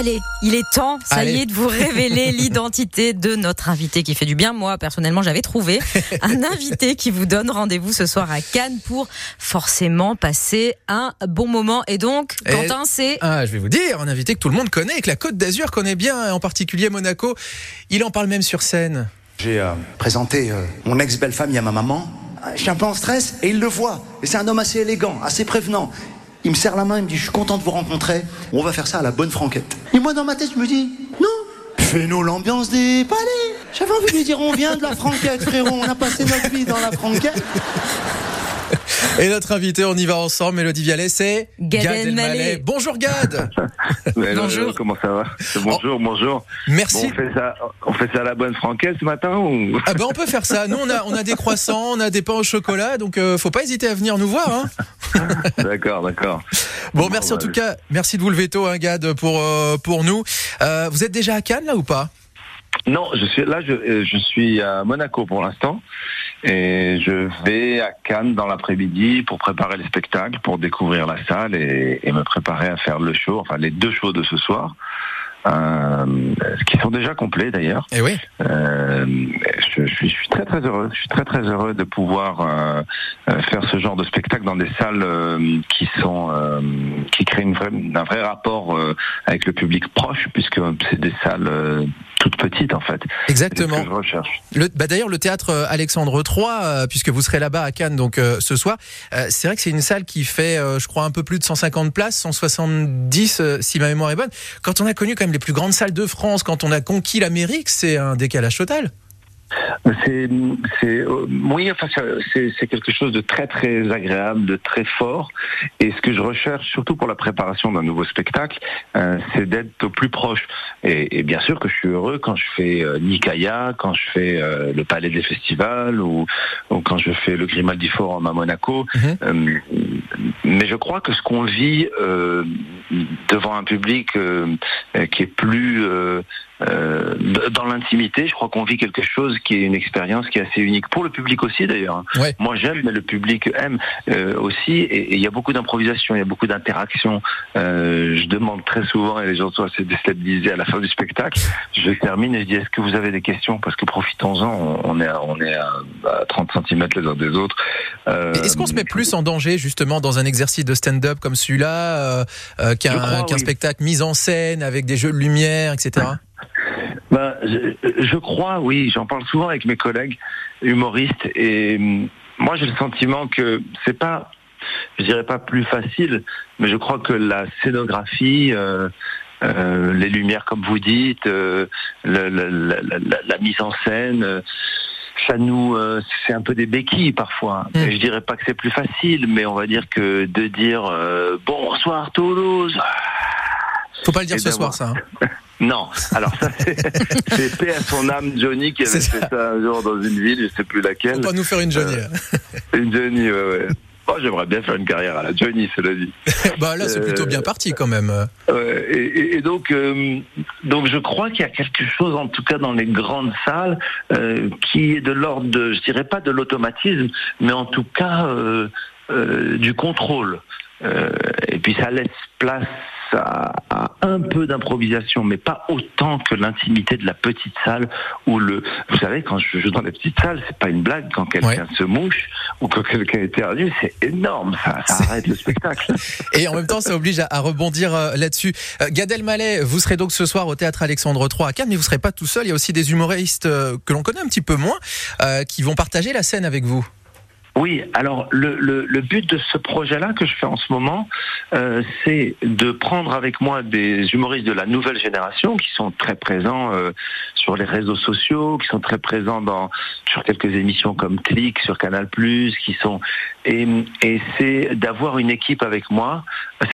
Allez, il est temps, ça Allez. y est, de vous révéler l'identité de notre invité qui fait du bien. Moi, personnellement, j'avais trouvé un invité qui vous donne rendez-vous ce soir à Cannes pour forcément passer un bon moment. Et donc, Et- Quentin, c'est Ah, je vais vous dire, un invité que tout le monde connaît et que la Côte d'Azur connaît bien, et en particulier Monaco. Il en parle même sur scène. J'ai euh, présenté euh, mon ex-belle-famille à ma maman. Je suis un peu en stress et il le voit. Et c'est un homme assez élégant, assez prévenant. Il me serre la main, il me dit Je suis content de vous rencontrer. On va faire ça à la bonne franquette. Et moi, dans ma tête, je me dis Non Fais-nous l'ambiance des palais J'avais envie de lui dire On vient de la franquette, frérot. On a passé notre vie dans la franquette. Et notre invité, on y va ensemble, Mélodie Vialet, c'est Gad Elmaleh. Bonjour Gad Ouais, Bonjour. euh, comment ça va? Bonjour, bonjour. Bon, Merci. on fait ça, on fait ça à la bonne franquette ce matin ou? Ah ben on peut faire ça. Nous on a on a des croissants, on a des pains au chocolat, donc euh, faut pas hésiter à venir nous voir. Hein. D'accord, d'accord. Bon, merci en bah, tout cas, merci de vous lever tôt, hein, Gad, pour euh, pour nous. Euh, vous êtes déjà à Cannes là ou pas? Non, je suis là, je, euh, je suis à Monaco pour l'instant et je vais à Cannes dans l'après-midi pour préparer le spectacle, pour découvrir la salle et, et me préparer à faire le show, enfin les deux shows de ce soir. Euh, qui sont déjà complets d'ailleurs. Eh oui. Euh, je, je suis, je suis très très heureux. Je suis très très heureux de pouvoir euh, euh, faire ce genre de spectacle dans des salles euh, qui sont euh, qui créent une vraie, un vrai rapport avec le public proche, puisque c'est des salles petites en fait. C'est ce Exactement. que je recherche. Le, bah d'ailleurs, le théâtre euh, Alexandre III, euh, puisque vous serez là-bas à Cannes donc euh, ce soir, euh, c'est vrai que c'est une salle qui fait, je crois, un peu plus de 150 places, 170 euh, si ma mémoire est bonne. Quand on a connu quand même les plus grandes salles de France, quand on a conquis l'Amérique, c'est un décalage total. C'est, c'est, euh, oui, enfin, c'est, c'est quelque chose de très très agréable, de très fort. Et ce que je recherche, surtout pour la préparation d'un nouveau spectacle, euh, c'est d'être au plus proche. Et, et bien sûr que je suis heureux quand je fais euh, Nikaya, quand je fais euh, le Palais des Festivals ou, ou quand je fais le Grimaldi Forum à Monaco. Mhm. Mais je crois que ce qu'on vit euh, devant un public euh, qui est plus euh, euh, dans l'intimité, je crois qu'on vit quelque chose qui est une expérience qui est assez unique pour le public aussi d'ailleurs. hein. Ouais. Moi j'aime, mais le public aime euh, aussi, et il y a beaucoup d'improvisation, il y a beaucoup d'interaction. Euh, je demande très souvent et les gens sont assez déstabilisés à la fin du spectacle. Je termine et je dis est-ce que vous avez des questions? Parce que profitons-en, on est à, on est à, à 30 cm les uns des autres. Euh, Est-ce qu'on se met plus en danger justement dans un exercice de stand-up comme celui-là, euh, euh, qu'un oui. spectacle mis en scène avec des jeux de lumière, etc. Ben, je, je crois, oui, j'en parle souvent avec mes collègues humoristes et hum, moi j'ai le sentiment que c'est pas, je dirais pas plus facile, mais je crois que la scénographie, euh, euh, les lumières comme vous dites, euh, la, la- la- la mise en scène, ça nous, euh, c'est un peu des béquilles parfois. Mm. Et je dirais pas que c'est plus facile, mais on va dire que de dire euh, bonsoir Toulouse. Faut pas le dire Et ce soir, d'avoir- ça. hein. Non, alors ça c'est paix à son âme Johnny qui avait fait ça un jour dans une ville, je sais plus Faut laquelle. pas nous faire une Johnny. Euh, là. Une Johnny, ouais, ouais. Oh, j'aimerais bien faire une carrière à la Johnny, cela dit. bah là, c'est plutôt bien parti quand même. Ouais, et, euh, donc je crois qu'il y a quelque chose, en tout cas dans les grandes salles, euh, qui est de l'ordre de, je dirais pas de l'automatisme, mais en tout cas euh, du contrôle. Euh, et puis ça laisse place à, à un peu d'improvisation, mais pas autant que l'intimité de la petite salle où le, vous savez, quand je joue dans les petites salles, c'est pas une blague quand quelqu'un se mouche ou quand quelqu'un éternue, c'est énorme, ça, ça arrête le spectacle. Et en même temps, ça oblige à, à rebondir euh, là-dessus. Euh, Gad Elmaleh, vous serez donc ce soir au théâtre Alexandre III à Cannes, mais vous serez pas tout seul. Il y a aussi des humoristes euh, que l'on connaît un petit peu moins euh, qui vont partager la scène avec vous. Oui, alors le, le, but de ce projet-là que je fais en ce moment, euh, c'est de prendre avec moi des humoristes de la nouvelle génération qui sont très présents euh, sur les réseaux sociaux, qui sont très présents dans sur quelques émissions comme Click, sur Canal+, qui sont et, et c'est d'avoir une équipe avec moi.